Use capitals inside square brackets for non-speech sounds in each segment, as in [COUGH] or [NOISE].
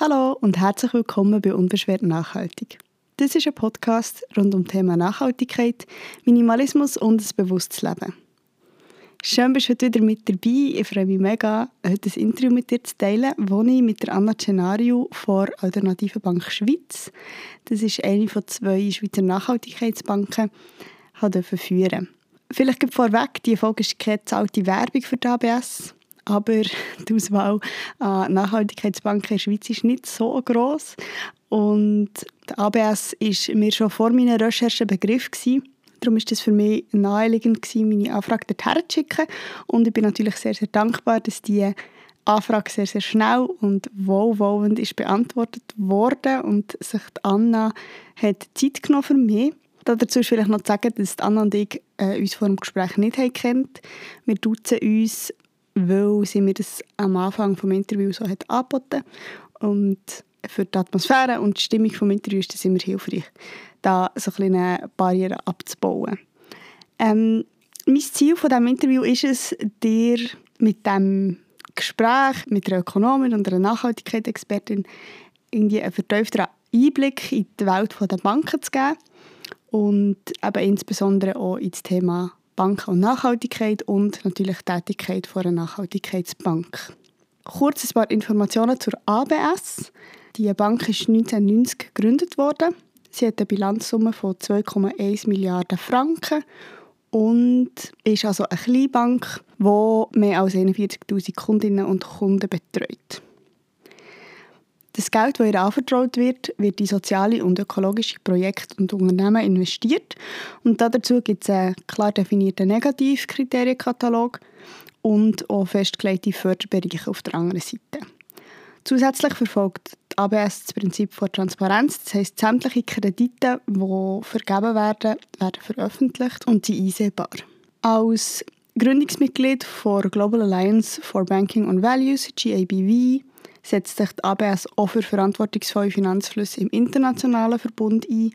Hallo und herzlich willkommen bei Unbeschwert Nachhaltig. Das ist ein Podcast rund um das Thema Nachhaltigkeit, Minimalismus und ein bewusstes Leben. Schön, bist du heute wieder mit dabei. Ich freue mich mega, heute ein Interview mit dir zu teilen, das ich mit Anna Cenario von Alternative Bank Schweiz, das ist eine von zwei Schweizer Nachhaltigkeitsbanken, führen Vielleicht gibt vorweg, die Folge ist keine zahlte Werbung für die ABS aber [LAUGHS] die Auswahl an Nachhaltigkeitsbanken in der Schweiz ist nicht so groß und der ABS war mir schon vor meiner Recherche Begriff gewesen. Darum ist es für mich naheliegend meine Anfrage dorthin zu schicken und ich bin natürlich sehr, sehr dankbar, dass die Anfrage sehr, sehr schnell und wohlwollend ist beantwortet worden und sich Anna hat Zeit genommen für mich. Dazu ist vielleicht noch zu sagen, dass Anna und ich äh, uns vor dem Gespräch nicht kennen. Wir duzen uns weil sie mir das am Anfang des Interviews so hat angeboten und für die Atmosphäre und die Stimmung des Interviews ist das immer hilfreich, da so eine Barriere abzubauen. Ähm, mein Ziel von diesem Interview ist es, dir mit dem Gespräch mit einer Ökonomin und einer Nachhaltigkeitsexpertin irgendwie einen vertieften Einblick in die Welt der Banken zu geben und eben insbesondere auch ins Thema Banken und Nachhaltigkeit und natürlich die Tätigkeit von einer Nachhaltigkeitsbank. Kurz ein paar Informationen zur ABS. Die Bank ist 1990 gegründet worden. Sie hat eine Bilanzsumme von 2,1 Milliarden Franken und ist also eine Kleinbank, die mehr als 41.000 Kundinnen und Kunden betreut. Das Geld, das ihr anvertraut wird, wird in soziale und ökologische Projekte und Unternehmen investiert. Und dazu gibt es einen klar definierten Negativkriterienkatalog und auch festgelegte Förderbereiche auf der anderen Seite. Zusätzlich verfolgt die ABS das Prinzip von Transparenz. Das heisst, sämtliche Kredite, die vergeben werden, werden veröffentlicht und sind einsehbar. Als Gründungsmitglied der Global Alliance for Banking and Values, GABV, setzt sich die ABS auch für verantwortungsvolle Finanzflüsse im internationalen Verbund ein.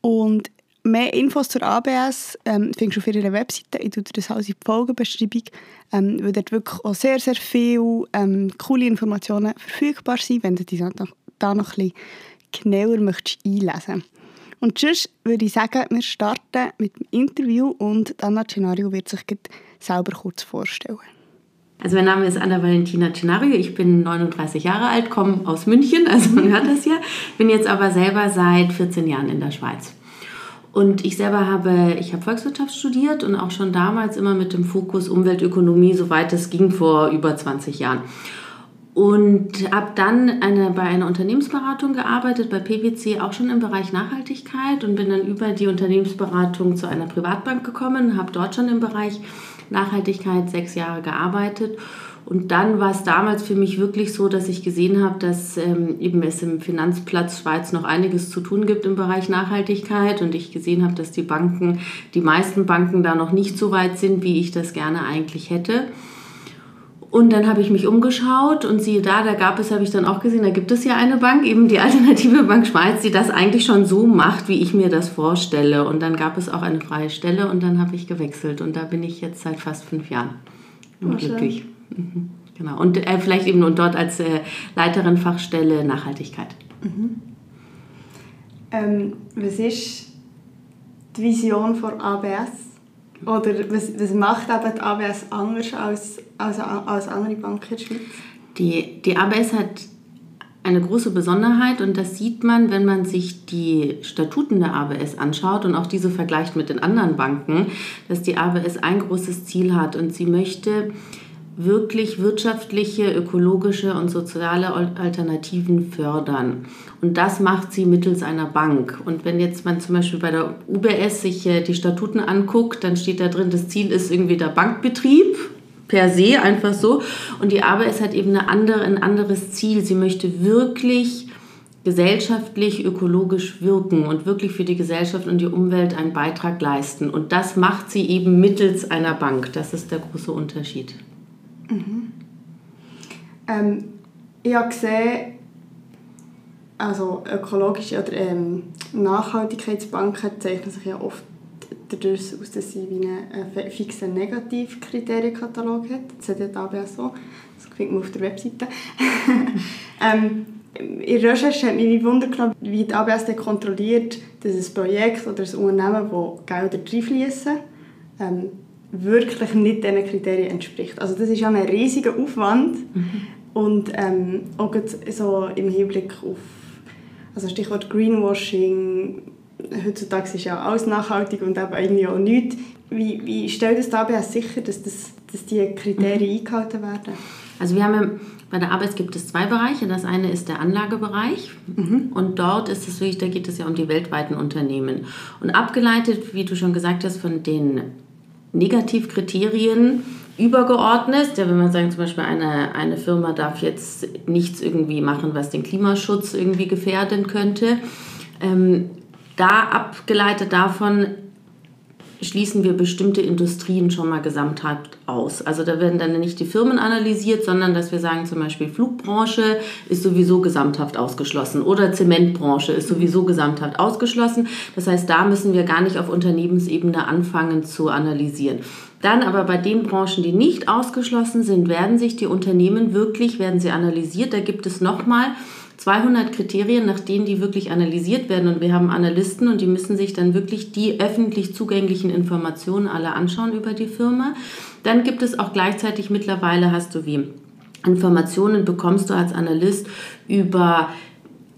Und mehr Infos zur ABS ähm, findest du auf ihrer Webseite. Ich tue dir das alles in die Folgenbeschreibung, ähm, weil dort wirklich auch sehr, sehr viele ähm, coole Informationen verfügbar sind, wenn du dich da noch, ein bisschen genauer möchtest einlesen Und sonst würde ich sagen, wir starten mit dem Interview und Anna Cenario wird sich selber kurz vorstellen. Also mein Name ist Anna Valentina Cenario, ich bin 39 Jahre alt, komme aus München, also man hört das ja, bin jetzt aber selber seit 14 Jahren in der Schweiz. Und ich selber habe, ich habe Volkswirtschaft studiert und auch schon damals immer mit dem Fokus Umweltökonomie, soweit es ging, vor über 20 Jahren. Und habe dann eine, bei einer Unternehmensberatung gearbeitet, bei PwC auch schon im Bereich Nachhaltigkeit und bin dann über die Unternehmensberatung zu einer Privatbank gekommen, habe dort schon im Bereich Nachhaltigkeit sechs Jahre gearbeitet. Und dann war es damals für mich wirklich so, dass ich gesehen habe, dass ähm, eben es im Finanzplatz Schweiz noch einiges zu tun gibt im Bereich Nachhaltigkeit und ich gesehen habe, dass die Banken, die meisten Banken da noch nicht so weit sind, wie ich das gerne eigentlich hätte. Und dann habe ich mich umgeschaut und siehe da, da gab es, habe ich dann auch gesehen, da gibt es ja eine Bank, eben die [LAUGHS] Alternative Bank Schweiz, die das eigentlich schon so macht, wie ich mir das vorstelle. Und dann gab es auch eine freie Stelle und dann habe ich gewechselt und da bin ich jetzt seit fast fünf Jahren oh, glücklich. Mhm. Genau. Und äh, vielleicht eben und dort als äh, Leiterin Fachstelle Nachhaltigkeit. Mhm. Ähm, was ist die Vision von ABS? Oder was, was macht eben die ABS anders als, als, als andere Banken in der Schweiz? Die, die ABS hat eine große Besonderheit und das sieht man, wenn man sich die Statuten der ABS anschaut und auch diese vergleicht mit den anderen Banken, dass die ABS ein großes Ziel hat und sie möchte wirklich wirtschaftliche, ökologische und soziale Alternativen fördern. Und das macht sie mittels einer Bank. Und wenn jetzt man zum Beispiel bei der UBS sich äh, die Statuten anguckt, dann steht da drin, das Ziel ist irgendwie der Bankbetrieb per se, einfach so. Und die ABS hat eben eine andere, ein anderes Ziel. Sie möchte wirklich gesellschaftlich, ökologisch wirken und wirklich für die Gesellschaft und die Umwelt einen Beitrag leisten. Und das macht sie eben mittels einer Bank. Das ist der große Unterschied. Mhm. Ähm, ich habe gesehen, also ökologische oder ähm, Nachhaltigkeitsbanken zeichnen sich ja oft dadurch aus, dass sie einen äh, fixen Negativkriterienkatalog hat. Das hat ja die ABS so. Das findet man auf der Webseite. [LAUGHS] ähm, in der Recherche hat mich Wunder genommen, wie die ABS kontrolliert, dass ein Projekt oder ein Unternehmen, wo Gelder reinfließen, ähm, wirklich nicht diesen Kriterien entspricht. Also das ist ja ein riesiger Aufwand mhm. und ähm, auch so im Hinblick auf also Stichwort Greenwashing, heutzutage ist ja alles nachhaltig und eben irgendwie auch nichts. Wie, wie stellt es dabei sicher, dass, das, dass die Kriterien mhm. eingehalten werden? Also wir haben ja, bei der Arbeit gibt es zwei Bereiche. Das eine ist der Anlagebereich mhm. und dort ist es wirklich, da geht es ja um die weltweiten Unternehmen. Und abgeleitet, wie du schon gesagt hast, von den Negativkriterien übergeordnet. Ja, wenn man sagt, zum Beispiel eine, eine Firma darf jetzt nichts irgendwie machen, was den Klimaschutz irgendwie gefährden könnte. Ähm, da abgeleitet davon schließen wir bestimmte Industrien schon mal gesamthaft aus. Also da werden dann nicht die Firmen analysiert, sondern dass wir sagen zum Beispiel Flugbranche ist sowieso gesamthaft ausgeschlossen oder Zementbranche ist sowieso gesamthaft ausgeschlossen. Das heißt, da müssen wir gar nicht auf Unternehmensebene anfangen zu analysieren. Dann aber bei den Branchen, die nicht ausgeschlossen sind, werden sich die Unternehmen wirklich, werden sie analysiert. Da gibt es nochmal 200 Kriterien, nach denen die wirklich analysiert werden. Und wir haben Analysten und die müssen sich dann wirklich die öffentlich zugänglichen Informationen alle anschauen über die Firma. Dann gibt es auch gleichzeitig mittlerweile, hast du wie Informationen bekommst du als Analyst über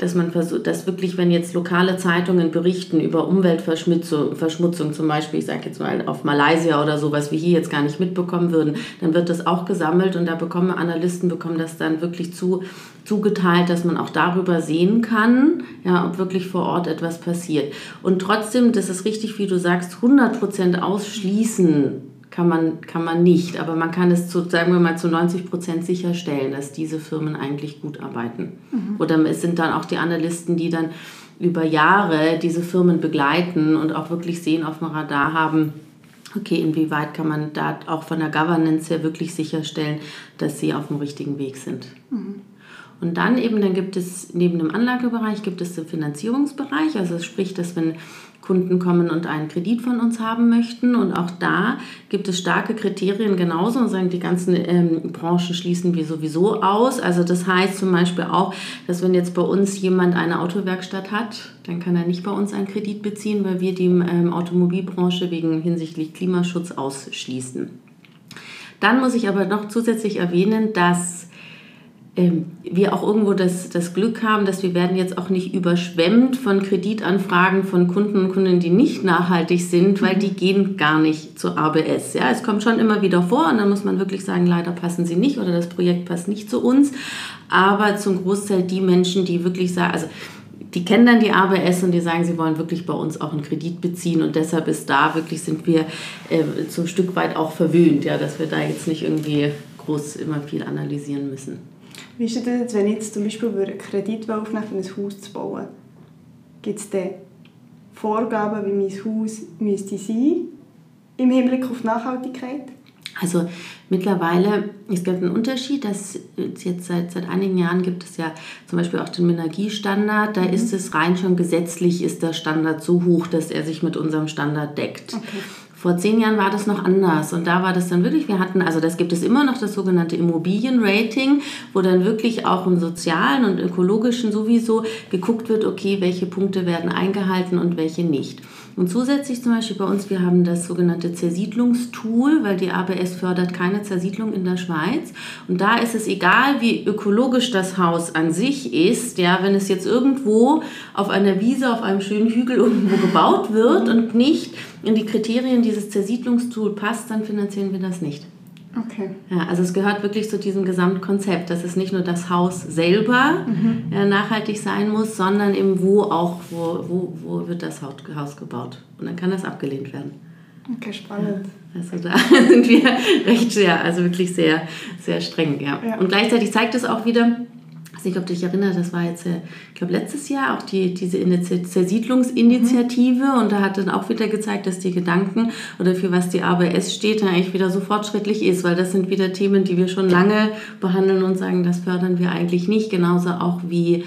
dass man versucht, dass wirklich, wenn jetzt lokale Zeitungen berichten über Umweltverschmutzung, Verschmutzung zum Beispiel, ich sage jetzt mal auf Malaysia oder so, was wir hier jetzt gar nicht mitbekommen würden, dann wird das auch gesammelt und da bekommen Analysten bekommen das dann wirklich zu, zugeteilt, dass man auch darüber sehen kann, ja, ob wirklich vor Ort etwas passiert. Und trotzdem, das ist richtig, wie du sagst, 100% ausschließen kann man, kann man nicht. Aber man kann es zu, sagen wir mal, zu 90 Prozent sicherstellen, dass diese Firmen eigentlich gut arbeiten. Mhm. Oder es sind dann auch die Analysten, die dann über Jahre diese Firmen begleiten und auch wirklich sehen, auf dem Radar haben, okay, inwieweit kann man da auch von der Governance her wirklich sicherstellen, dass sie auf dem richtigen Weg sind. Mhm. Und dann eben, dann gibt es neben dem Anlagebereich, gibt es den Finanzierungsbereich, also sprich, dass wenn Kunden kommen und einen Kredit von uns haben möchten. Und auch da gibt es starke Kriterien genauso und sagen, die ganzen ähm, Branchen schließen wir sowieso aus. Also das heißt zum Beispiel auch, dass wenn jetzt bei uns jemand eine Autowerkstatt hat, dann kann er nicht bei uns einen Kredit beziehen, weil wir die ähm, Automobilbranche wegen hinsichtlich Klimaschutz ausschließen. Dann muss ich aber noch zusätzlich erwähnen, dass ähm, wir auch irgendwo das, das Glück haben, dass wir werden jetzt auch nicht überschwemmt von Kreditanfragen von Kunden und Kundinnen, die nicht nachhaltig sind, weil die gehen gar nicht zur ABS. Ja, es kommt schon immer wieder vor und dann muss man wirklich sagen, leider passen sie nicht oder das Projekt passt nicht zu uns. Aber zum Großteil die Menschen, die wirklich sagen, also die kennen dann die ABS und die sagen, sie wollen wirklich bei uns auch einen Kredit beziehen und deshalb ist da wirklich sind wir äh, zum Stück weit auch verwöhnt, ja, dass wir da jetzt nicht irgendwie groß immer viel analysieren müssen. Wie ist das jetzt, wenn ich jetzt zum Beispiel einen Kredit aufnehmen um ein Haus zu bauen? Gibt es dann Vorgaben, wie mein Haus müsste sein im Hinblick auf Nachhaltigkeit? Also mittlerweile, es gibt einen Unterschied, dass jetzt seit, seit einigen Jahren gibt es ja zum Beispiel auch den Minergiestandard. Da mhm. ist es rein schon gesetzlich, ist der Standard so hoch, dass er sich mit unserem Standard deckt. Okay. Vor zehn Jahren war das noch anders und da war das dann wirklich, wir hatten, also das gibt es immer noch, das sogenannte Immobilienrating, wo dann wirklich auch im sozialen und ökologischen sowieso geguckt wird, okay, welche Punkte werden eingehalten und welche nicht. Und zusätzlich zum Beispiel bei uns, wir haben das sogenannte Zersiedlungstool, weil die ABS fördert keine Zersiedlung in der Schweiz. Und da ist es egal, wie ökologisch das Haus an sich ist, ja, wenn es jetzt irgendwo auf einer Wiese, auf einem schönen Hügel irgendwo gebaut wird und nicht in die Kriterien dieses Zersiedlungstool passt, dann finanzieren wir das nicht. Okay. Ja, also es gehört wirklich zu diesem Gesamtkonzept, dass es nicht nur das Haus selber mhm. äh, nachhaltig sein muss, sondern eben wo auch, wo, wo, wo wird das Haus gebaut. Und dann kann das abgelehnt werden. Okay, spannend. Ja, also da [LAUGHS] sind wir recht sehr, also wirklich sehr, sehr streng. Ja. ja. Und gleichzeitig zeigt es auch wieder, weiß nicht, ob du dich erinnerst, das war jetzt, äh, ich glaube, letztes Jahr auch die, diese Zersiedlungsinitiative mhm. und da hat dann auch wieder gezeigt, dass die Gedanken oder für was die ABS steht, dann eigentlich wieder so fortschrittlich ist, weil das sind wieder Themen, die wir schon lange behandeln und sagen, das fördern wir eigentlich nicht. Genauso auch wie,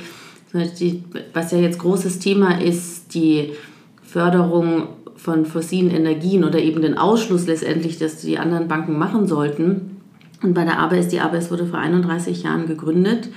was ja jetzt großes Thema ist, die Förderung von fossilen Energien oder eben den Ausschluss letztendlich, dass die anderen Banken machen sollten. Und bei der ABS, die ABS wurde vor 31 Jahren gegründet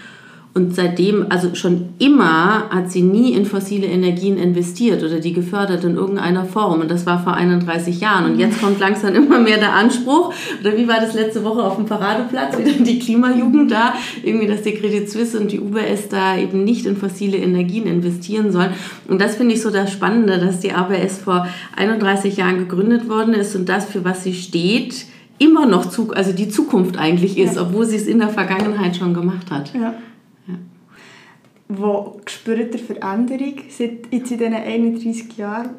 Und seitdem, also schon immer, hat sie nie in fossile Energien investiert oder die gefördert in irgendeiner Form. Und das war vor 31 Jahren. Und jetzt kommt langsam immer mehr der Anspruch, oder wie war das letzte Woche auf dem Paradeplatz, wieder die Klimajugend da, irgendwie, dass die Credit Suisse und die UBS da eben nicht in fossile Energien investieren sollen. Und das finde ich so das Spannende, dass die ABS vor 31 Jahren gegründet worden ist und das, für was sie steht, immer noch, also die Zukunft eigentlich ist, ja. obwohl sie es in der Vergangenheit schon gemacht hat. Ja. Wo spürt ihr Veränderung? Seit jetzt in diesen 31 Jahren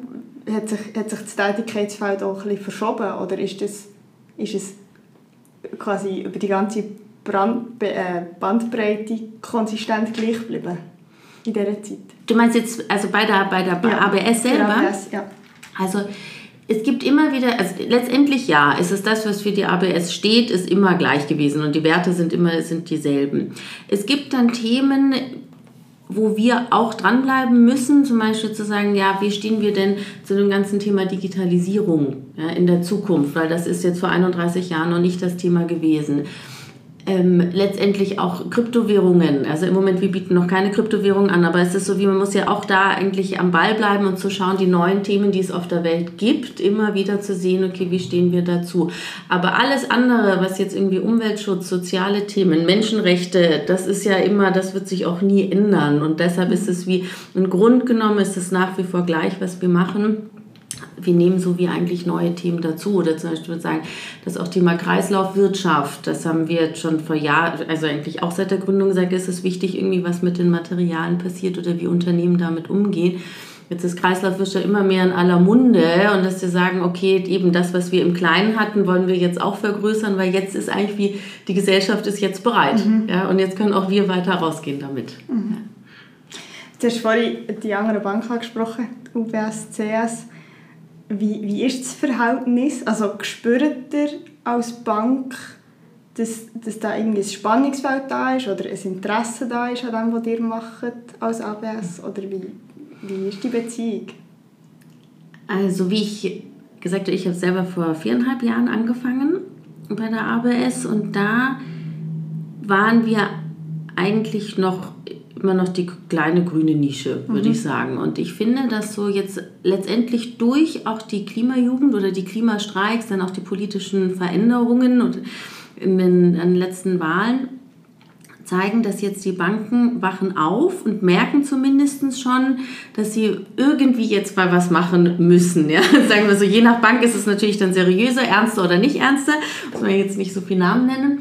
hat sich, hat sich das Tätigkeitsfeld auch ein bisschen verschoben oder ist, das, ist es quasi über die ganze Brand, äh, Bandbreite konsistent gleich geblieben in dieser Zeit? Du meinst jetzt also bei der, bei der ja, ABS selber? ABS, ja. Also es gibt immer wieder, also letztendlich ja, ist es das, was für die ABS steht, ist immer gleich gewesen und die Werte sind immer sind dieselben. Es gibt dann Themen, wo wir auch dranbleiben müssen, zum Beispiel zu sagen, ja, wie stehen wir denn zu dem ganzen Thema Digitalisierung ja, in der Zukunft, weil das ist jetzt vor 31 Jahren noch nicht das Thema gewesen ähm, letztendlich auch Kryptowährungen. Also im Moment, wir bieten noch keine Kryptowährungen an, aber es ist so, wie man muss ja auch da eigentlich am Ball bleiben und zu schauen, die neuen Themen, die es auf der Welt gibt, immer wieder zu sehen, okay, wie stehen wir dazu. Aber alles andere, was jetzt irgendwie Umweltschutz, soziale Themen, Menschenrechte, das ist ja immer, das wird sich auch nie ändern. Und deshalb ist es wie, im Grund genommen ist es nach wie vor gleich, was wir machen wir nehmen so wie eigentlich neue Themen dazu. Oder zum Beispiel würde sagen, das auch Thema Kreislaufwirtschaft, das haben wir jetzt schon vor Jahren, also eigentlich auch seit der Gründung gesagt, ist es wichtig, irgendwie was mit den Materialien passiert oder wie Unternehmen damit umgehen. Jetzt ist Kreislaufwirtschaft immer mehr in aller Munde und dass wir sagen, okay, eben das, was wir im Kleinen hatten, wollen wir jetzt auch vergrößern, weil jetzt ist eigentlich wie, die Gesellschaft ist jetzt bereit. Mhm. Ja, und jetzt können auch wir weiter rausgehen damit. Mhm. Du hast vorhin die andere Bank angesprochen, UBS, CS. Wie, wie ist das Verhältnis? Also spürt ihr als Bank, dass, dass da irgendwie ein Spannungsfeld da ist oder ein Interesse da ist an dem, was ihr macht als ABS? Oder wie, wie ist die Beziehung? Also wie ich gesagt habe, ich habe selber vor viereinhalb Jahren angefangen bei der ABS und da waren wir eigentlich noch immer noch die kleine grüne Nische, würde mhm. ich sagen. Und ich finde, dass so jetzt letztendlich durch auch die Klimajugend oder die Klimastreiks, dann auch die politischen Veränderungen und in den, letzten Wahlen zeigen, dass jetzt die Banken wachen auf und merken zumindest schon, dass sie irgendwie jetzt mal was machen müssen. Ja? [LAUGHS] Sagen wir so, je nach Bank ist es natürlich dann seriöser, ernster oder nicht ernster, muss man jetzt nicht so viele Namen nennen.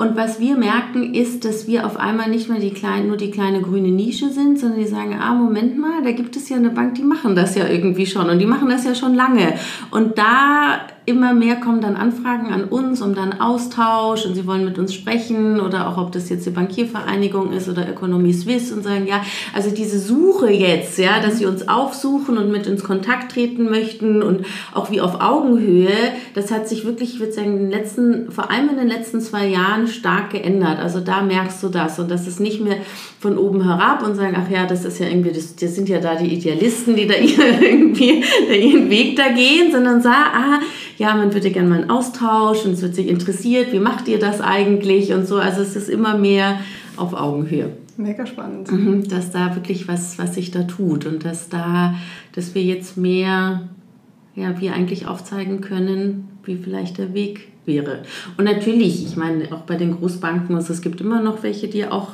Und was wir merken, ist, dass wir auf einmal nicht mehr die kleine, nur die kleine grüne Nische sind, sondern die sagen, ah, Moment mal, da gibt es ja eine Bank, die machen das ja irgendwie schon und die machen das ja schon lange. Und da immer mehr kommen dann Anfragen an uns um dann Austausch und sie wollen mit uns sprechen oder auch ob das jetzt die Bankiervereinigung ist oder Ökonomie Swiss und sagen, ja, also diese Suche jetzt, ja, dass sie uns aufsuchen und mit uns Kontakt treten möchten und auch wie auf Augenhöhe, das hat sich wirklich, ich würde sagen, in den letzten, vor allem in den letzten zwei Jahren stark geändert. Also da merkst du das und das ist nicht mehr von oben herab und sagen, ach ja, das ist ja irgendwie, das, das sind ja da die Idealisten, die da [LAUGHS] irgendwie ihren Weg da gehen, sondern sah, ah, ja, man würde gerne mal einen Austausch und es wird sich interessiert, wie macht ihr das eigentlich und so. Also es ist immer mehr auf Augenhöhe. Mega spannend. Mhm, dass da wirklich was, was sich da tut und dass da, dass wir jetzt mehr, ja, wir eigentlich aufzeigen können, wie vielleicht der Weg wäre. Und natürlich, ich meine, auch bei den Großbanken, also es gibt immer noch welche, die auch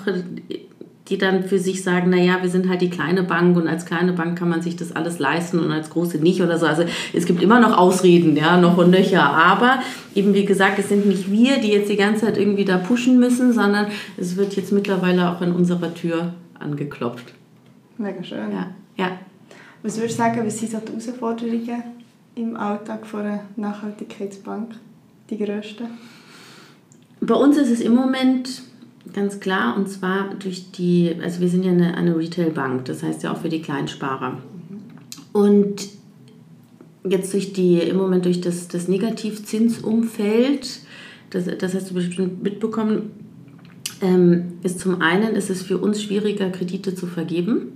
die dann für sich sagen, naja, wir sind halt die kleine Bank und als kleine Bank kann man sich das alles leisten und als große nicht oder so. Also es gibt immer noch Ausreden, ja, noch und nöcher. Aber eben wie gesagt, es sind nicht wir, die jetzt die ganze Zeit irgendwie da pushen müssen, sondern es wird jetzt mittlerweile auch an unserer Tür angeklopft. Mega schön. Ja. ja. Was würdest du sagen, was sind so die Herausforderungen im Alltag von einer Nachhaltigkeitsbank, die grössten? Bei uns ist es im Moment Ganz klar, und zwar durch die, also wir sind ja eine, eine Retail-Bank, das heißt ja auch für die Kleinsparer. Und jetzt durch die, im Moment durch das, das Negativzinsumfeld, das, das hast du bestimmt mitbekommen, ähm, ist zum einen ist es für uns schwieriger, Kredite zu vergeben.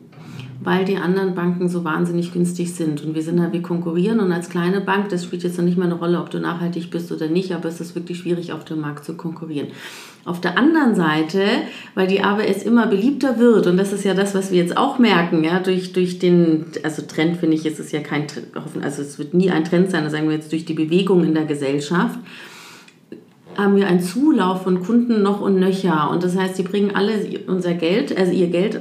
Weil die anderen Banken so wahnsinnig günstig sind. Und wir sind halt, wir konkurrieren und als kleine Bank, das spielt jetzt noch nicht mal eine Rolle, ob du nachhaltig bist oder nicht, aber es ist wirklich schwierig, auf dem Markt zu konkurrieren. Auf der anderen Seite, weil die ABS immer beliebter wird, und das ist ja das, was wir jetzt auch merken, ja, durch, durch den, also Trend finde ich, ist es ja kein Trend, also es wird nie ein Trend sein, das sagen wir jetzt durch die Bewegung in der Gesellschaft, haben wir einen Zulauf von Kunden noch und nöcher. Und das heißt, sie bringen alle unser Geld, also ihr Geld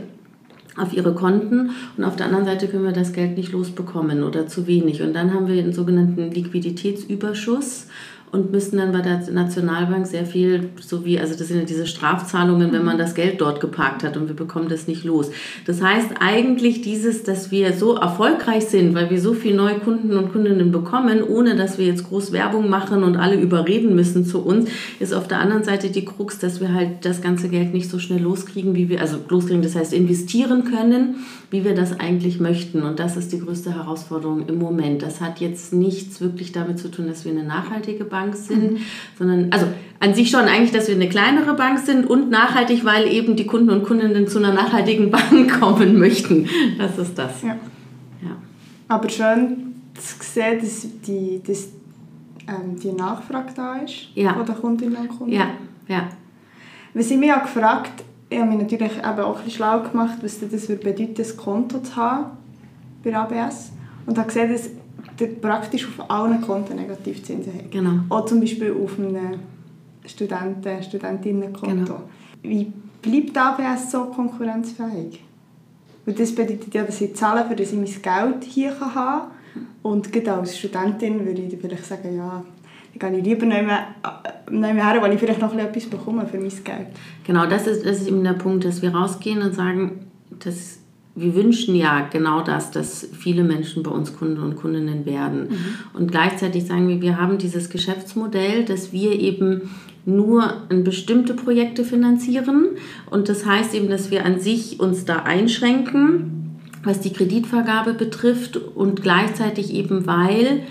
auf ihre Konten und auf der anderen Seite können wir das Geld nicht losbekommen oder zu wenig. Und dann haben wir einen sogenannten Liquiditätsüberschuss und müssen dann bei der Nationalbank sehr viel, so wie, also das sind ja diese Strafzahlungen, wenn man das Geld dort geparkt hat und wir bekommen das nicht los. Das heißt eigentlich dieses, dass wir so erfolgreich sind, weil wir so viele neue Kunden und Kundinnen bekommen, ohne dass wir jetzt groß Werbung machen und alle überreden müssen zu uns, ist auf der anderen Seite die Krux, dass wir halt das ganze Geld nicht so schnell loskriegen, wie wir, also loskriegen, das heißt investieren können, wie wir das eigentlich möchten. Und das ist die größte Herausforderung im Moment. Das hat jetzt nichts wirklich damit zu tun, dass wir eine nachhaltige Bank Bank sind, mhm. sondern also an sich schon eigentlich, dass wir eine kleinere Bank sind und nachhaltig, weil eben die Kunden und Kundinnen zu einer nachhaltigen [LAUGHS] Bank kommen möchten. Das ist das. Ja. ja. Aber schön zu sehen, dass die, dass, ähm, die Nachfrage da ist ja. von den Kundinnen und Kunden. Ja, ja. Wir sind mich auch gefragt, ich habe mich natürlich eben auch ein bisschen schlau gemacht, was das bedeutet, ein Konto zu haben bei ABS. Und habe gesehen, dass praktisch auf allen Konten Negativzinsen hat. Genau. Auch zum Beispiel auf einem Studenten-, Studentinnenkonto. Genau. Wie bleibt ABS so konkurrenzfähig? Und das bedeutet ja, dass ich zahle, für dass ich mein Geld hier haben kann. Und gerade als Studentin würde ich vielleicht sagen, ja, dann gehe ich lieber nicht mehr, nicht mehr her, weil ich vielleicht noch etwas bekomme für mein Geld. Genau, das ist, das ist eben der Punkt, dass wir rausgehen und sagen, dass wir wünschen ja genau das, dass viele Menschen bei uns Kunden und Kundinnen werden. Mhm. Und gleichzeitig sagen wir, wir haben dieses Geschäftsmodell, dass wir eben nur bestimmte Projekte finanzieren. Und das heißt eben, dass wir an sich uns da einschränken, was die Kreditvergabe betrifft und gleichzeitig eben, weil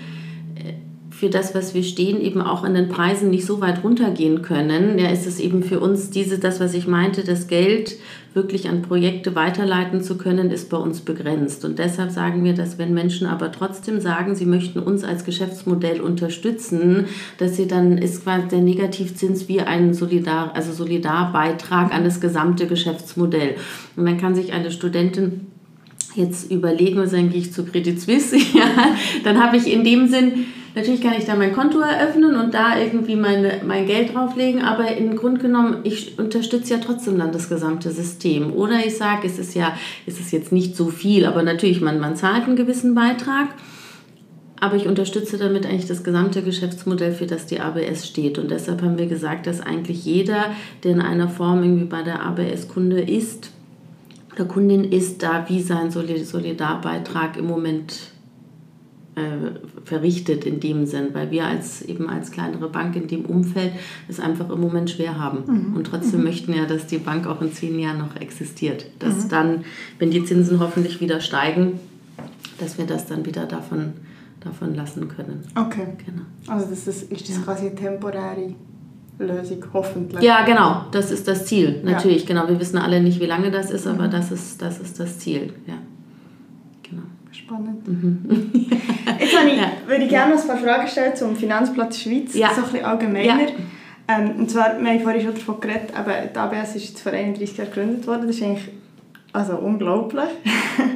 für das, was wir stehen, eben auch in den Preisen nicht so weit runtergehen können. Ja, ist es eben für uns diese, das, was ich meinte, das Geld wirklich an Projekte weiterleiten zu können, ist bei uns begrenzt. Und deshalb sagen wir, dass wenn Menschen aber trotzdem sagen, sie möchten uns als Geschäftsmodell unterstützen, dass sie dann ist quasi der Negativzins wie ein Solidar, also Solidarbeitrag an das gesamte Geschäftsmodell. Und dann kann sich eine Studentin jetzt überlegen und sagen, gehe ich zu Credit Suisse, [LAUGHS] ja, dann habe ich in dem Sinn Natürlich kann ich da mein Konto eröffnen und da irgendwie meine, mein Geld drauflegen, aber im Grunde genommen, ich unterstütze ja trotzdem dann das gesamte System. Oder ich sage, es ist ja, es ist jetzt nicht so viel, aber natürlich, man, man zahlt einen gewissen Beitrag, aber ich unterstütze damit eigentlich das gesamte Geschäftsmodell, für das die ABS steht. Und deshalb haben wir gesagt, dass eigentlich jeder, der in einer Form irgendwie bei der ABS Kunde ist, oder Kundin ist, da wie sein Solidarbeitrag im Moment äh, verrichtet in dem Sinn, weil wir als eben als kleinere Bank in dem Umfeld es einfach im Moment schwer haben. Mhm. Und trotzdem mhm. möchten ja, dass die Bank auch in zehn Jahren noch existiert. Dass mhm. dann, wenn die Zinsen hoffentlich wieder steigen, dass wir das dann wieder davon, davon lassen können. Okay. Genau. Also das ist, ist das ja. quasi temporäre Lösung, hoffentlich. Ja, genau, das ist das Ziel. Natürlich, ja. genau. Wir wissen alle nicht, wie lange das ist, aber mhm. das, ist, das ist das Ziel. Ja spannend. Mhm. [LAUGHS] Jetzt habe ich, ja. würde ich gerne noch ein paar Fragen stellen zum Finanzplatz Schweiz, ja. so ein bisschen allgemeiner. Ja. Ähm, und zwar, wir haben vorhin schon davon geredet, aber die ABS ist jetzt vor 31 Jahren gegründet worden. Das ist eigentlich also unglaublich.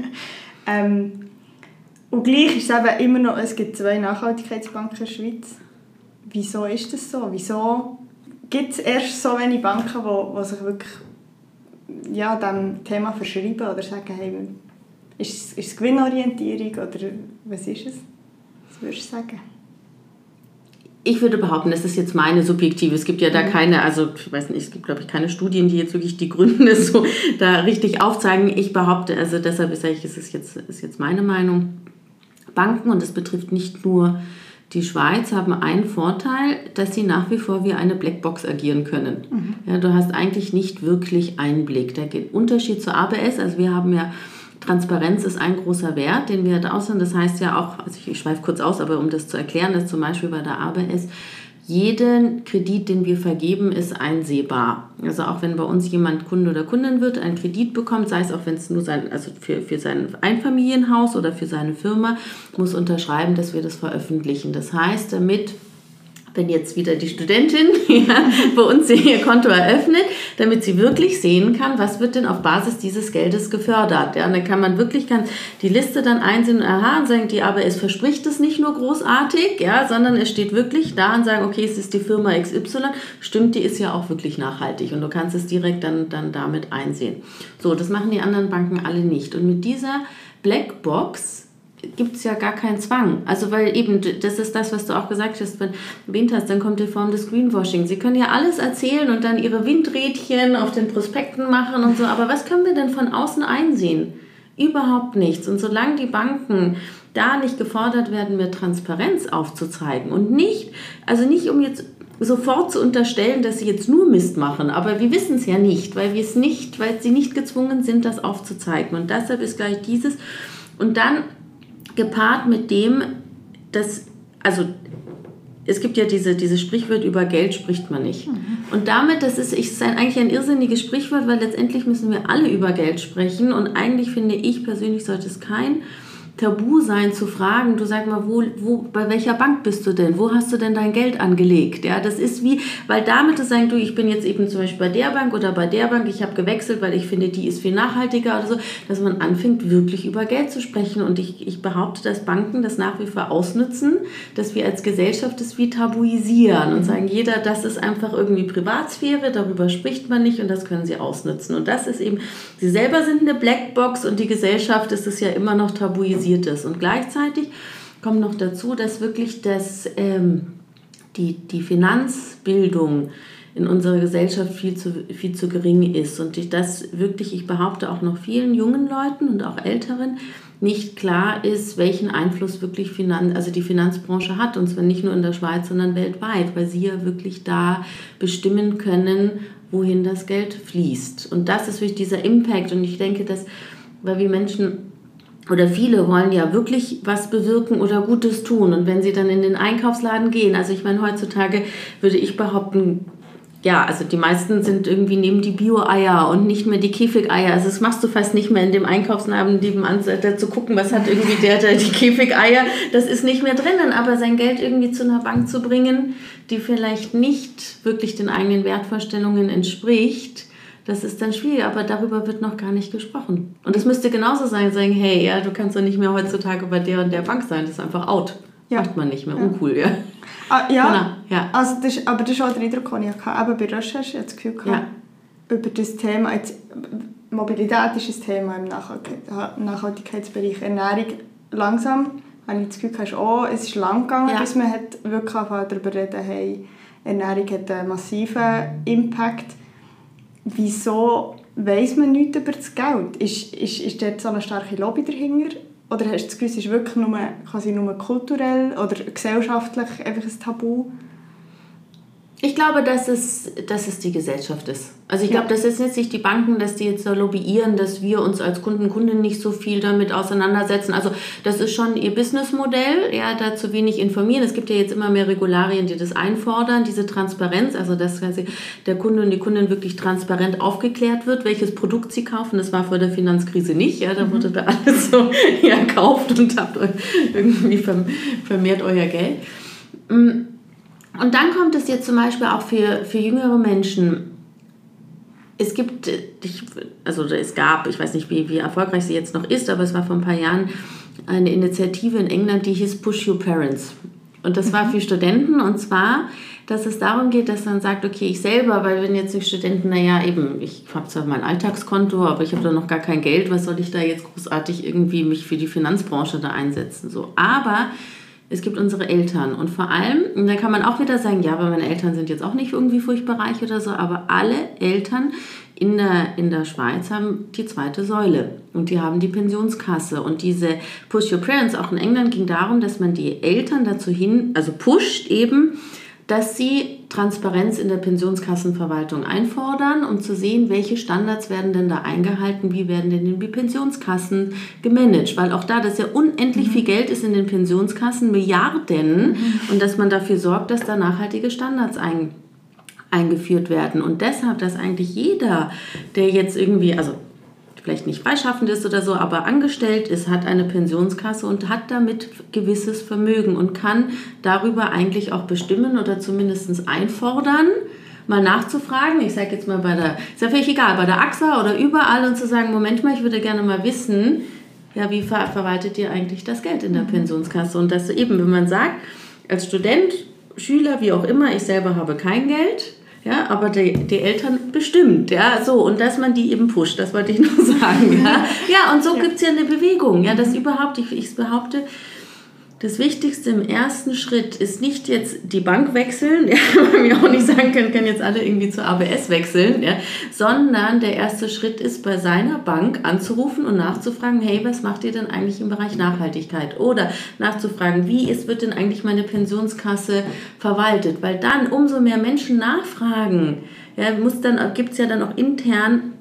[LAUGHS] ähm, und gleich ist es eben immer noch, es gibt zwei Nachhaltigkeitsbanken in der Schweiz. Wieso ist das so? Wieso gibt es erst so wenige Banken, die, sich wirklich ja, diesem Thema verschreiben oder sagen, hey, ist, ist es Gewinnorientierung oder was ist es? Würdest du sagen? Ich würde behaupten, das ist jetzt meine subjektive. Es gibt ja da mhm. keine, also ich weiß nicht, es gibt glaube ich keine Studien, die jetzt wirklich die Gründe [LAUGHS] so da richtig aufzeigen. Ich behaupte, also deshalb sage ich, es ist jetzt, ist jetzt meine Meinung. Banken, und das betrifft nicht nur die Schweiz, haben einen Vorteil, dass sie nach wie vor wie eine Blackbox agieren können. Mhm. Ja, du hast eigentlich nicht wirklich Einblick. Der Unterschied zur ABS, also wir haben ja Transparenz ist ein großer Wert, den wir da aussehen. Das heißt ja auch, also ich, schweife kurz aus, aber um das zu erklären, dass zum Beispiel bei der ABS jeden Kredit, den wir vergeben, ist einsehbar. Also auch wenn bei uns jemand Kunde oder Kundin wird, einen Kredit bekommt, sei es auch wenn es nur sein, also für, für sein Einfamilienhaus oder für seine Firma, muss unterschreiben, dass wir das veröffentlichen. Das heißt, damit wenn jetzt wieder die Studentin [LAUGHS] ja, bei uns ihr Konto eröffnet, damit sie wirklich sehen kann, was wird denn auf Basis dieses Geldes gefördert. Ja, und dann kann man wirklich kann die Liste dann einsehen und aha sagen, die aber es verspricht es nicht nur großartig, ja, sondern es steht wirklich da und sagen, okay, es ist die Firma XY, stimmt, die ist ja auch wirklich nachhaltig und du kannst es direkt dann, dann damit einsehen. So, das machen die anderen Banken alle nicht. Und mit dieser Blackbox gibt es ja gar keinen Zwang. Also weil eben, das ist das, was du auch gesagt hast, wenn erwähnt hast, dann kommt die Form des Greenwashing. Sie können ja alles erzählen und dann ihre Windrädchen auf den Prospekten machen und so, aber was können wir denn von außen einsehen? Überhaupt nichts. Und solange die Banken da nicht gefordert werden, mehr Transparenz aufzuzeigen und nicht, also nicht um jetzt sofort zu unterstellen, dass sie jetzt nur Mist machen, aber wir wissen es ja nicht, weil wir es nicht, weil sie nicht gezwungen sind, das aufzuzeigen. Und deshalb ist gleich dieses und dann gepaart mit dem, dass, also es gibt ja diese, dieses Sprichwort, über Geld spricht man nicht. Mhm. Und damit, das ist, ist eigentlich ein irrsinniges Sprichwort, weil letztendlich müssen wir alle über Geld sprechen. Und eigentlich finde ich persönlich, sollte es kein Tabu sein zu fragen, du sag mal, wo, wo, bei welcher Bank bist du denn? Wo hast du denn dein Geld angelegt? Ja, das ist wie, weil damit zu sagen, du, ich bin jetzt eben zum Beispiel bei der Bank oder bei der Bank, ich habe gewechselt, weil ich finde, die ist viel nachhaltiger oder so, dass man anfängt, wirklich über Geld zu sprechen. Und ich, ich behaupte, dass Banken das nach wie vor ausnutzen, dass wir als Gesellschaft das wie tabuisieren und sagen, jeder, das ist einfach irgendwie Privatsphäre, darüber spricht man nicht und das können sie ausnutzen. Und das ist eben, sie selber sind eine Blackbox und die Gesellschaft ist es ja immer noch tabuisiert organisiert ist. Und gleichzeitig kommt noch dazu, dass wirklich das, ähm, die, die Finanzbildung in unserer Gesellschaft viel zu, viel zu gering ist und ich das wirklich, ich behaupte auch noch vielen jungen Leuten und auch älteren nicht klar ist, welchen Einfluss wirklich Finan also die Finanzbranche hat und zwar nicht nur in der Schweiz, sondern weltweit, weil sie ja wirklich da bestimmen können, wohin das Geld fließt. Und das ist wirklich dieser Impact und ich denke, dass, weil wir Menschen oder viele wollen ja wirklich was bewirken oder Gutes tun. Und wenn sie dann in den Einkaufsladen gehen, also ich meine, heutzutage würde ich behaupten, ja, also die meisten sind irgendwie neben die Bio-Eier und nicht mehr die Käfigeier. Also das machst du fast nicht mehr in dem Einkaufsladen nebenan da zu gucken, was hat irgendwie der, der die Käfigeier. Das ist nicht mehr drinnen. Aber sein Geld irgendwie zu einer Bank zu bringen, die vielleicht nicht wirklich den eigenen Wertvorstellungen entspricht, das ist dann schwierig, aber darüber wird noch gar nicht gesprochen. Und es müsste genauso sein, sagen, hey, ja, du kannst doch nicht mehr heutzutage bei der und der Bank sein, das ist einfach out. Ja. Macht man nicht mehr, uncool, ja. Ah, ja, genau. ja. Also das, aber das ist auch der Eindruck, den ich hatte. Eben bei Recherche das Gefühl gehabt, ja. über das Thema, jetzt, Mobilität ist ein Thema im Nachhaltigkeitsbereich, Ernährung langsam, habe ich das Gefühl, ist auch, es ist lang gegangen, ja. bis man hat wirklich darüber reden hey, Ernährung hat einen massiven Impact wieso weiß man nichts über das Geld? Ist, ist, ist dort so eine starke Lobby dahinter? Oder hast du das Gefühl, es ist wirklich nur, quasi nur kulturell oder gesellschaftlich einfach ein Tabu? Ich glaube, dass es, dass es die Gesellschaft ist. Also ich glaube, das ist jetzt nicht die Banken, dass die jetzt so lobbyieren, dass wir uns als Kunden, Kunden nicht so viel damit auseinandersetzen. Also das ist schon ihr Businessmodell, ja, da zu wenig informieren. Es gibt ja jetzt immer mehr Regularien, die das einfordern, diese Transparenz, also dass der Kunde und die Kundin wirklich transparent aufgeklärt wird, welches Produkt sie kaufen. Das war vor der Finanzkrise nicht, ja, da wurde da alles so [LAUGHS] ja, kauft und habt irgendwie vermehrt euer Geld. Mm. Und dann kommt es jetzt zum Beispiel auch für, für jüngere Menschen. Es gibt, ich, also es gab, ich weiß nicht, wie, wie erfolgreich sie jetzt noch ist, aber es war vor ein paar Jahren eine Initiative in England, die hieß Push Your Parents. Und das war mhm. für Studenten und zwar, dass es darum geht, dass man sagt, okay, ich selber, weil wenn jetzt die Studenten, naja, eben, ich habe zwar mein Alltagskonto, aber ich habe da noch gar kein Geld, was soll ich da jetzt großartig irgendwie mich für die Finanzbranche da einsetzen? So. Aber es gibt unsere Eltern. Und vor allem, und da kann man auch wieder sagen, ja, aber meine Eltern sind jetzt auch nicht irgendwie furchtbar reich oder so, aber alle Eltern in der, in der Schweiz haben die zweite Säule und die haben die Pensionskasse. Und diese Push Your Parents, auch in England, ging darum, dass man die Eltern dazu hin, also pusht eben, dass sie Transparenz in der Pensionskassenverwaltung einfordern, um zu sehen, welche Standards werden denn da eingehalten, wie werden denn die Pensionskassen gemanagt, weil auch da, dass ja unendlich mhm. viel Geld ist in den Pensionskassen, Milliarden, mhm. und dass man dafür sorgt, dass da nachhaltige Standards ein, eingeführt werden. Und deshalb, dass eigentlich jeder, der jetzt irgendwie, also vielleicht nicht freischaffend ist oder so, aber angestellt ist, hat eine Pensionskasse und hat damit gewisses Vermögen und kann darüber eigentlich auch bestimmen oder zumindest einfordern, mal nachzufragen. Ich sage jetzt mal bei der, ist ja völlig egal, bei der AXA oder überall und zu sagen, Moment mal, ich würde gerne mal wissen, ja, wie ver verwaltet ihr eigentlich das Geld in der mhm. Pensionskasse? Und das eben, wenn man sagt, als Student, Schüler, wie auch immer, ich selber habe kein Geld, ja, aber die, die Eltern bestimmt, ja, so, und dass man die eben pusht, das wollte ich nur [LAUGHS] sagen, ja. Ja, und so ja. gibt es ja eine Bewegung, ja, das überhaupt, ich, ich behaupte, das Wichtigste im ersten Schritt ist nicht jetzt die Bank wechseln, [LAUGHS] ja, weil wir auch nicht sagen können, können jetzt alle irgendwie zur ABS wechseln, ja, sondern der erste Schritt ist bei seiner Bank anzurufen und nachzufragen, hey, was macht ihr denn eigentlich im Bereich Nachhaltigkeit? Oder nachzufragen, wie ist, wird denn eigentlich meine Pensionskasse verwaltet? Weil dann umso mehr Menschen nachfragen, ja, gibt es ja dann auch intern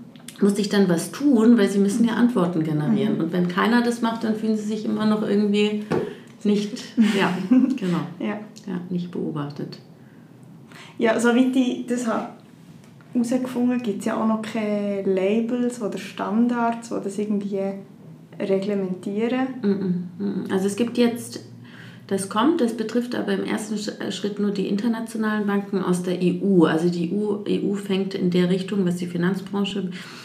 muss ich dann was tun, weil sie müssen ja Antworten generieren. Mhm. Und wenn keiner das macht, dann fühlen sie sich immer noch irgendwie nicht, [LAUGHS] ja, genau. ja. ja, nicht beobachtet. Ja, soweit ich das habe herausgefunden habe, gibt es ja auch noch keine Labels oder Standards, die das irgendwie reglementieren. Also es gibt jetzt, das kommt, das betrifft aber im ersten Schritt nur die internationalen Banken aus der EU. Also die EU, EU fängt in der Richtung, was die Finanzbranche betrifft,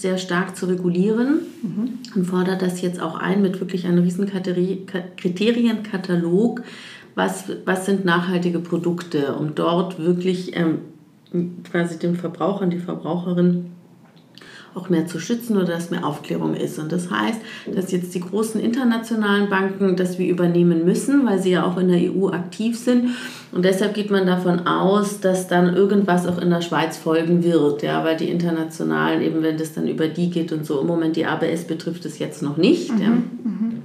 sehr stark zu regulieren mhm. und fordert das jetzt auch ein mit wirklich einem riesen Kriterienkatalog, was, was sind nachhaltige Produkte, um dort wirklich ähm, quasi den Verbrauchern, die Verbraucherin auch mehr zu schützen oder dass mehr Aufklärung ist. Und das heißt, dass jetzt die großen internationalen Banken das wir übernehmen müssen, weil sie ja auch in der EU aktiv sind. Und deshalb geht man davon aus, dass dann irgendwas auch in der Schweiz folgen wird, ja, weil die internationalen, eben wenn das dann über die geht und so, im Moment die ABS betrifft es jetzt noch nicht. Mhm, ja. Mhm.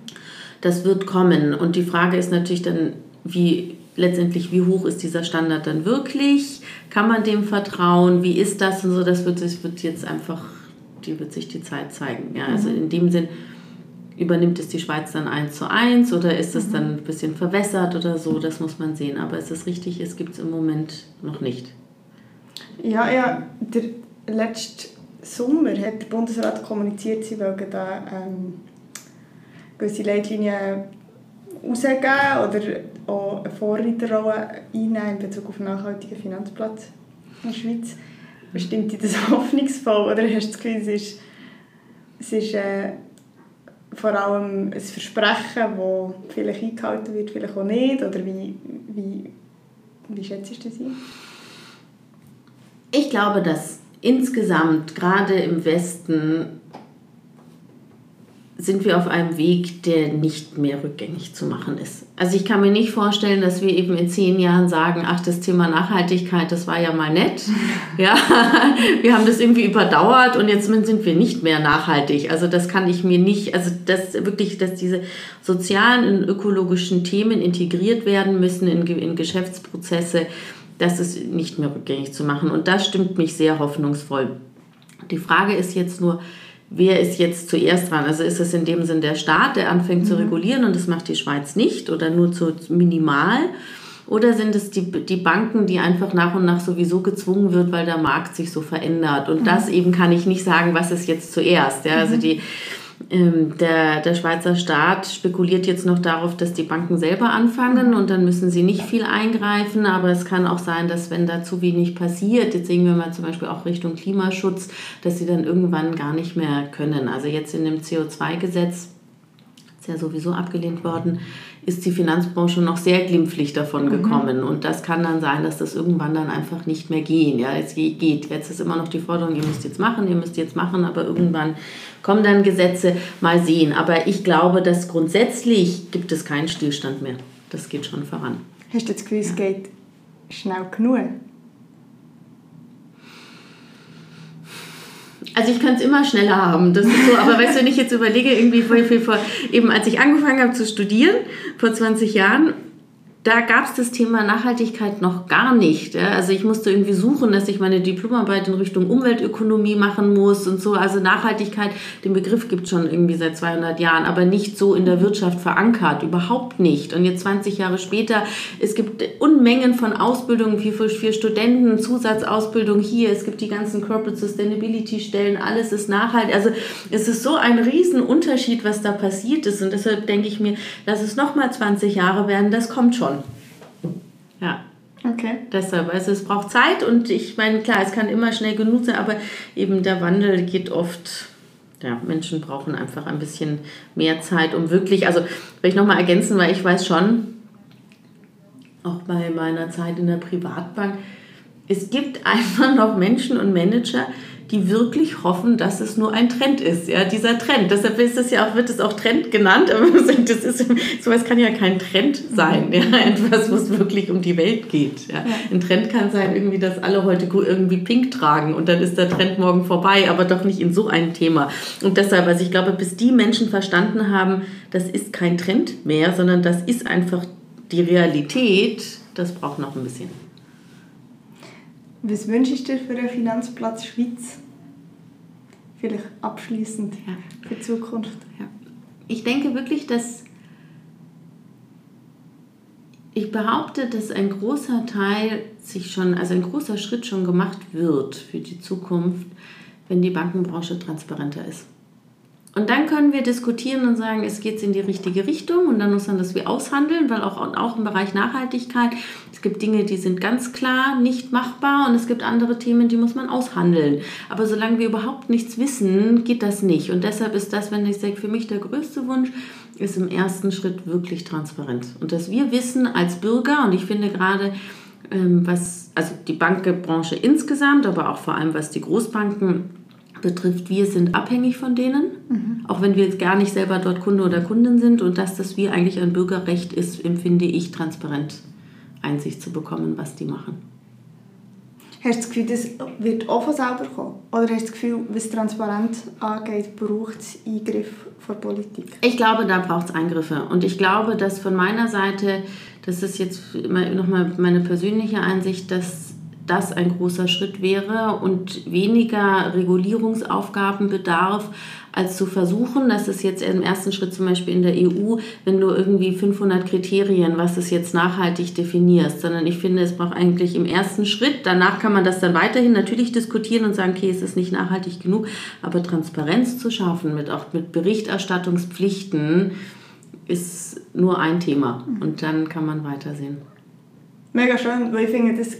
Das wird kommen. Und die Frage ist natürlich dann, wie letztendlich, wie hoch ist dieser Standard dann wirklich? Kann man dem vertrauen? Wie ist das und so? Das wird, das wird jetzt einfach die wird sich die Zeit zeigen. Ja, also mhm. in dem Sinn, übernimmt es die Schweiz dann eins zu eins oder ist es mhm. dann ein bisschen verwässert oder so, das muss man sehen. Aber ist es richtig ist, gibt es im Moment noch nicht. Ja, ja, der letzte Sommer hat der Bundesrat kommuniziert, sie wollen da ähm, gewisse Leitlinien rausgeben oder auch eine Vorreiterrolle einnehmen in Bezug auf nachhaltigen Finanzplatz in der Schweiz bestimmt dich das [LAUGHS] hoffnungsvoll? Oder hast du das Gefühl, es ist, es ist äh, vor allem ein Versprechen, das vielleicht eingehalten wird, vielleicht auch nicht? Oder wie, wie, wie schätzt du das ein? Ich glaube, dass insgesamt gerade im Westen sind wir auf einem Weg, der nicht mehr rückgängig zu machen ist. Also ich kann mir nicht vorstellen, dass wir eben in zehn Jahren sagen, ach, das Thema Nachhaltigkeit, das war ja mal nett. [LAUGHS] Ja, [LAUGHS] wir haben das irgendwie überdauert und jetzt sind wir nicht mehr nachhaltig. Also das kann ich mir nicht, also das wirklich, dass diese sozialen und ökologischen Themen integriert werden müssen in, in Geschäftsprozesse, das ist nicht mehr rückgängig zu machen. Und das stimmt mich sehr hoffnungsvoll. Die Frage ist jetzt nur, wer ist jetzt zuerst dran? Also ist es in dem Sinn der Staat, der anfängt mhm. zu regulieren und das macht die Schweiz nicht oder nur zu minimal? Oder sind es die, die Banken, die einfach nach und nach sowieso gezwungen wird, weil der Markt sich so verändert? Und mhm. das eben kann ich nicht sagen, was ist jetzt zuerst. Ja? Also mhm. die, ähm, der, der Schweizer Staat spekuliert jetzt noch darauf, dass die Banken selber anfangen und dann müssen sie nicht viel eingreifen. Aber es kann auch sein, dass wenn da zu wenig passiert, jetzt sehen wir mal zum Beispiel auch Richtung Klimaschutz, dass sie dann irgendwann gar nicht mehr können. Also jetzt in dem CO2-Gesetz ist ja sowieso abgelehnt worden, ist die Finanzbranche noch sehr glimpflich davon mhm. gekommen. Mhm. Und das kann dann sein, dass das irgendwann dann einfach nicht mehr gehen. Ja, es geht. Jetzt ist immer noch die Forderung, ihr müsst jetzt machen, ihr müsst jetzt machen, aber irgendwann kommen dann Gesetze, mal sehen. Aber ich glaube, dass grundsätzlich gibt es keinen Stillstand mehr. Das geht schon voran. Hast du das Gefühl, es geht schnell genug? Also ich kann es immer schneller haben, das ist so, aber weißt du, wenn ich jetzt überlege, irgendwie vor, vor, eben als ich angefangen habe zu studieren, vor 20 Jahren, da gab es das Thema Nachhaltigkeit noch gar nicht. Also ich musste irgendwie suchen, dass ich meine Diplomarbeit in Richtung Umweltökonomie machen muss und so. Also Nachhaltigkeit, den Begriff gibt es schon irgendwie seit 200 Jahren, aber nicht so in der Wirtschaft verankert, überhaupt nicht. Und jetzt 20 Jahre später, es gibt Unmengen von Ausbildungen für, für Studenten, Zusatzausbildung hier, es gibt die ganzen Corporate Sustainability Stellen, alles ist nachhaltig. Also es ist so ein Riesenunterschied, was da passiert ist. Und deshalb denke ich mir, dass es nochmal 20 Jahre werden, das kommt schon. Ja. Okay. Deshalb, also es braucht Zeit und ich meine, klar, es kann immer schnell genug sein, aber eben der Wandel geht oft, ja, Menschen brauchen einfach ein bisschen mehr Zeit, um wirklich, also will ich nochmal ergänzen, weil ich weiß schon, auch bei meiner Zeit in der Privatbank, es gibt [LAUGHS] einfach noch Menschen und Manager, die wirklich hoffen, dass es nur ein Trend ist, ja, dieser Trend. Deshalb ist es ja auch, wird es auch Trend genannt, aber [LAUGHS] das ist, sowas kann ja kein Trend sein, ja, [LAUGHS] etwas, wo es wirklich um die Welt geht. Ja. Ein Trend kann sein, irgendwie, dass alle heute irgendwie pink tragen und dann ist der Trend morgen vorbei, aber doch nicht in so einem Thema. Und deshalb, also ich glaube, bis die Menschen verstanden haben, das ist kein Trend mehr, sondern das ist einfach die Realität, das braucht noch ein bisschen. Was wünschst du dir für den Finanzplatz Schweiz? Vielleicht abschließend ja. für die Zukunft. Ja. Ich denke wirklich, dass ich behaupte, dass ein großer Teil sich schon, also ein großer Schritt schon gemacht wird für die Zukunft, wenn die Bankenbranche transparenter ist. Und dann können wir diskutieren und sagen, es geht in die richtige Richtung und dann muss man das wie aushandeln, weil auch, auch im Bereich Nachhaltigkeit, es gibt Dinge, die sind ganz klar nicht machbar und es gibt andere Themen, die muss man aushandeln. Aber solange wir überhaupt nichts wissen, geht das nicht. Und deshalb ist das, wenn ich sage, für mich der größte Wunsch, ist im ersten Schritt wirklich transparent. Und dass wir wissen als Bürger, und ich finde gerade, ähm, was, also die Bankbranche insgesamt, aber auch vor allem was die Großbanken betrifft, wir sind abhängig von denen, mhm. auch wenn wir jetzt gar nicht selber dort Kunde oder Kundin sind und dass das wir eigentlich ein Bürgerrecht ist, empfinde ich transparent Einsicht zu bekommen, was die machen. Hast du das Gefühl, das wird auch von selber kommen? Oder hast du das Gefühl, was transparent angeht, braucht es Eingriff von Politik? Ich glaube, da braucht es Eingriffe. Und ich glaube, dass von meiner Seite, das ist jetzt nochmal meine persönliche Einsicht, dass das ein großer Schritt wäre und weniger Regulierungsaufgaben bedarf, als zu versuchen, dass es jetzt im ersten Schritt zum Beispiel in der EU, wenn du irgendwie 500 Kriterien, was es jetzt nachhaltig definierst, sondern ich finde, es braucht eigentlich im ersten Schritt, danach kann man das dann weiterhin natürlich diskutieren und sagen, okay, es ist nicht nachhaltig genug, aber Transparenz zu schaffen, mit auch mit Berichterstattungspflichten, ist nur ein Thema und dann kann man weitersehen. Mega schön, weil ich finde, das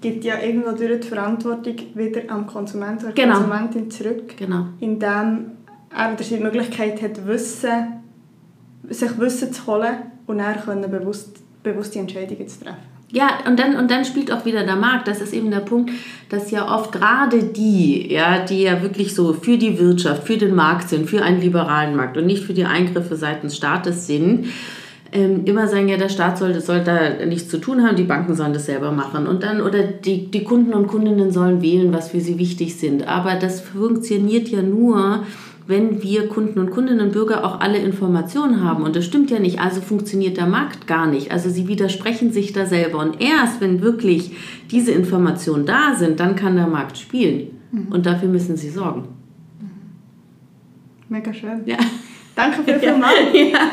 gibt ja irgendwo durch die Verantwortung wieder am Konsumenten oder genau. Konsumentin zurück. Genau. Indem er die Möglichkeit hat, Wissen, sich Wissen zu holen und dann können bewusst, bewusste Entscheidungen zu treffen. Ja, und dann, und dann spielt auch wieder der Markt. Das ist eben der Punkt, dass ja oft gerade die, ja, die ja wirklich so für die Wirtschaft, für den Markt sind, für einen liberalen Markt und nicht für die Eingriffe seitens Staates sind, ähm, immer sagen, ja, der Staat soll, soll da nichts zu tun haben, die Banken sollen das selber machen. Und dann, oder die, die Kunden und Kundinnen sollen wählen, was für sie wichtig sind. Aber das funktioniert ja nur, wenn wir Kunden und Kundinnen und Bürger auch alle Informationen haben. Und das stimmt ja nicht. Also funktioniert der Markt gar nicht. Also sie widersprechen sich da selber. Und erst wenn wirklich diese Informationen da sind, dann kann der Markt spielen. Mhm. Und dafür müssen sie sorgen. Mega schön. Ja. Danke für vielmals. [LAUGHS] Ja,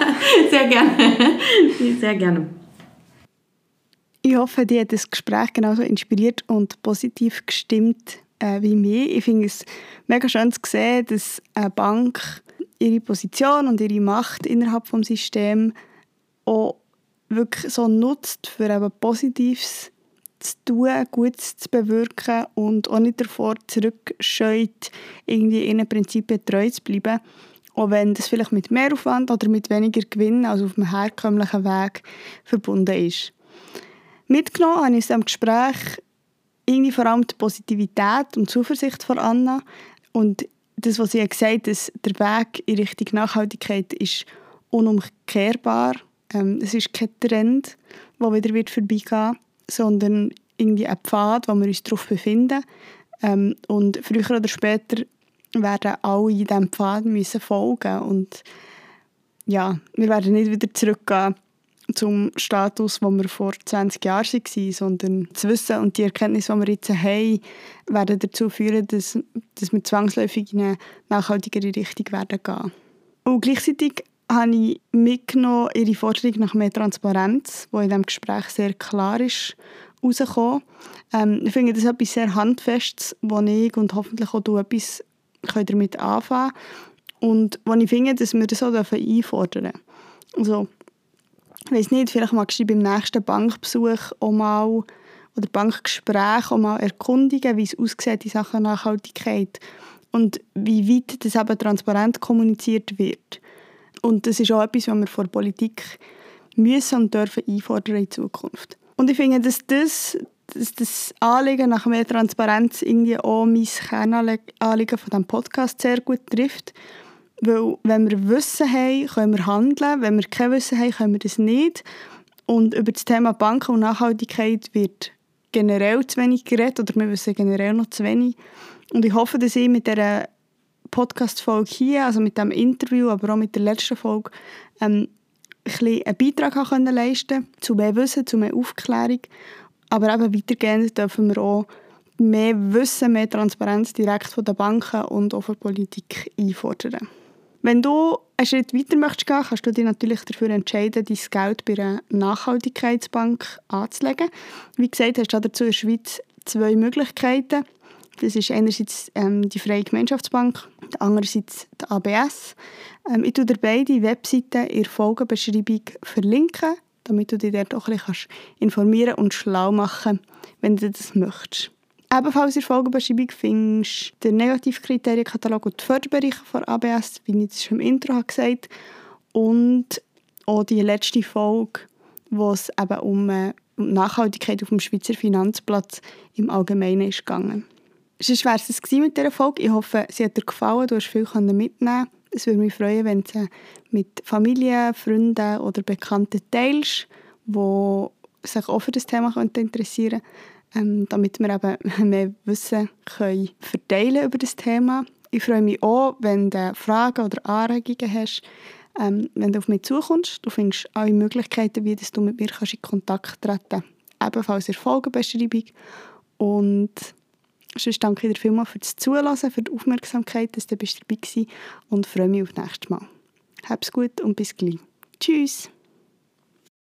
sehr gerne. [LAUGHS] Sehr gerne. Ich hoffe, dir hat das Gespräch genauso inspiriert und positiv gestimmt äh, wie mich. Ich finde es mega schön zu sehen, dass eine Bank ihre Position und ihre Macht innerhalb des Systems auch wirklich so nutzt, für eben Positives zu tun, Gutes zu bewirken und auch nicht davor zurückscheut, irgendwie ihren Prinzipien treu zu bleiben. Auch wenn das vielleicht mit mehr Aufwand oder mit weniger Gewinn als auf dem herkömmlichen Weg verbunden ist. Mitgenommen habe ich aus diesem Gespräch irgendwie vor allem die Positivität und Zuversicht von Anna und das, was sie gesagt hat, dass der Weg in Richtung Nachhaltigkeit ist unumkehrbar. Ähm, es ist kein Trend, der wieder wird sondern irgendwie ein Pfad, wo wir uns darauf befinden. Ähm, und früher oder später werden alle diesem Pfad müssen folgen und ja, wir werden nicht wieder zurückgehen zum Status, wo wir vor 20 Jahren waren, sondern das Wissen und die Erkenntnisse, die wir jetzt haben, werden dazu führen, dass, dass wir zwangsläufig in eine nachhaltigere Richtung werden gehen. Und gleichzeitig habe ich mitgenommen ihre Forderung nach mehr Transparenz, die in diesem Gespräch sehr klar ist, rausgekommen. Ähm, ich finde das etwas sehr Handfestes, wo ich und hoffentlich auch du etwas damit anfangen können. Und wo ich finde, dass wir das auch einfordern dürfen. Also, ich weiß nicht, vielleicht magst du beim nächsten Bankbesuch auch mal oder Bankgespräch auch mal erkundigen, wie es aussieht in Sachen Nachhaltigkeit und wie weit das eben transparent kommuniziert wird. Und das ist auch etwas, was wir vor Politik müssen und dürfen einfordern in Zukunft. Und ich finde, dass das, dass das Anliegen nach mehr Transparenz irgendwie auch mein Kernanliegen von diesem Podcast sehr gut trifft. Weil wenn wir Wissen haben, können wir handeln. Wenn wir kein Wissen haben, können wir das nicht. Und über das Thema Banken und Nachhaltigkeit wird generell zu wenig geredet oder wir wissen generell noch zu wenig. Und ich hoffe, dass ich mit dieser Podcast-Folge hier, also mit dem Interview, aber auch mit der letzten Folge, ähm, ein einen Beitrag leisten zu mehr Wissen, zu mehr Aufklärung. Aber eben weitergehend dürfen wir auch mehr Wissen, mehr Transparenz direkt von den Banken und auch von der Politik einfordern. Wenn du einen Schritt weiter möchtest gehen, kannst du dich natürlich dafür entscheiden, dein Geld bei einer Nachhaltigkeitsbank anzulegen. Wie gesagt, hast du dazu in der Schweiz zwei Möglichkeiten. Das ist einerseits ähm, die Freie Gemeinschaftsbank, andererseits die ABS. Ähm, ich tue dir beide Webseiten in der Folgenbeschreibung verlinken, damit du dich dort auch ein bisschen informieren und schlau machen kannst, wenn du das möchtest. Ebenfalls in der Folgenbeschreibung findest du den Negativkriterienkatalog und die Förderbereiche von ABS, wie ich es schon im Intro gesagt habe. Und auch die letzte Folge, wo es eben um, äh, Nachhaltigkeit auf dem Schweizer Finanzplatz im Allgemeinen ist gegangen. Sonst wäre es mit dieser Folge. Ich hoffe, sie hat dir gefallen, du hast viel mitnehmen Es würde mich freuen, wenn du mit Familie, Freunden oder Bekannten teilst, die sich auch für das Thema interessieren könnten, ähm, damit wir eben [LAUGHS] mehr Wissen können verteilen über das Thema. Ich freue mich auch, wenn du Fragen oder Anregungen hast, ähm, wenn du auf mich zukommst. Du findest alle Möglichkeiten, wie du mit mir in Kontakt treten kannst. Ebenfalls in der Folgenbeschreibung. Und Sonst danke ich dir vielmals für das Zuhören, für die Aufmerksamkeit, dass du dabei warst und freue mich auf das nächste Mal. Hab's gut und bis gleich. Tschüss!